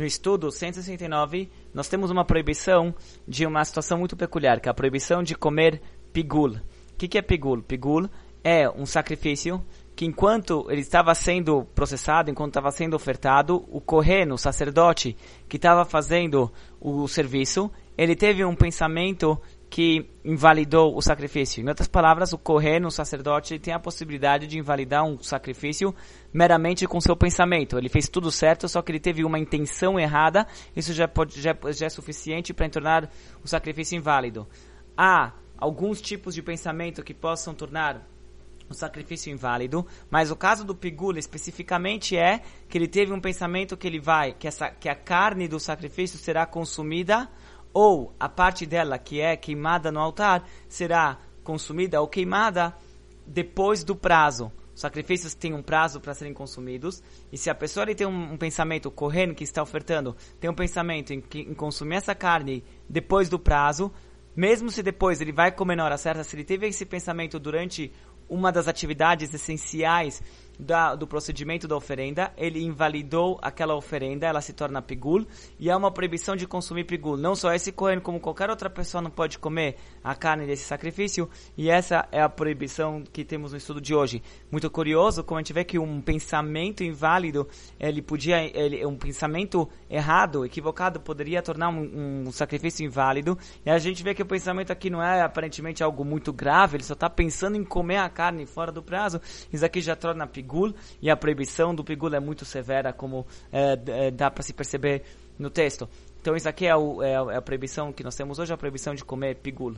no estudo 169, nós temos uma proibição de uma situação muito peculiar, que é a proibição de comer pigul. O que, que é pigul? Pigul é um sacrifício que enquanto ele estava sendo processado, enquanto estava sendo ofertado, o correno, o sacerdote que estava fazendo o serviço, ele teve um pensamento que invalidou o sacrifício. Em outras palavras, o correno, o sacerdote, tem a possibilidade de invalidar um sacrifício meramente com seu pensamento. Ele fez tudo certo, só que ele teve uma intenção errada, isso já, pode, já, já é suficiente para tornar o sacrifício inválido. Há alguns tipos de pensamento que possam tornar o sacrifício inválido, mas o caso do Pigula especificamente é que ele teve um pensamento que ele vai, que, essa, que a carne do sacrifício será consumida ou a parte dela que é queimada no altar será consumida ou queimada depois do prazo. Os sacrifícios têm um prazo para serem consumidos, e se a pessoa tem um, um, pensamento correndo que está ofertando, tem um pensamento em, em consumir essa carne depois do prazo, mesmo se depois ele vai comer na hora certa, se ele teve esse pensamento durante uma das atividades essenciais da, do procedimento da oferenda, ele invalidou aquela oferenda, ela se torna pigul, e há uma proibição de consumir pigul. Não só esse Cohen, como qualquer outra pessoa não pode comer a carne desse sacrifício, e essa é a proibição que temos no estudo de hoje. Muito curioso, como a gente vê que um pensamento inválido, ele podia, ele, um pensamento errado, equivocado, poderia tornar um, um sacrifício inválido, e a gente vê que o pensamento aqui não é aparentemente algo muito grave, ele só está pensando em comer a carne fora do prazo, isso aqui já torna pigul pigul, e a proibição do pigul é muito severa, como é, dá para se perceber no texto. Então isso aqui é, o, é, a proibição que nós temos hoje, a proibição de comer pigul.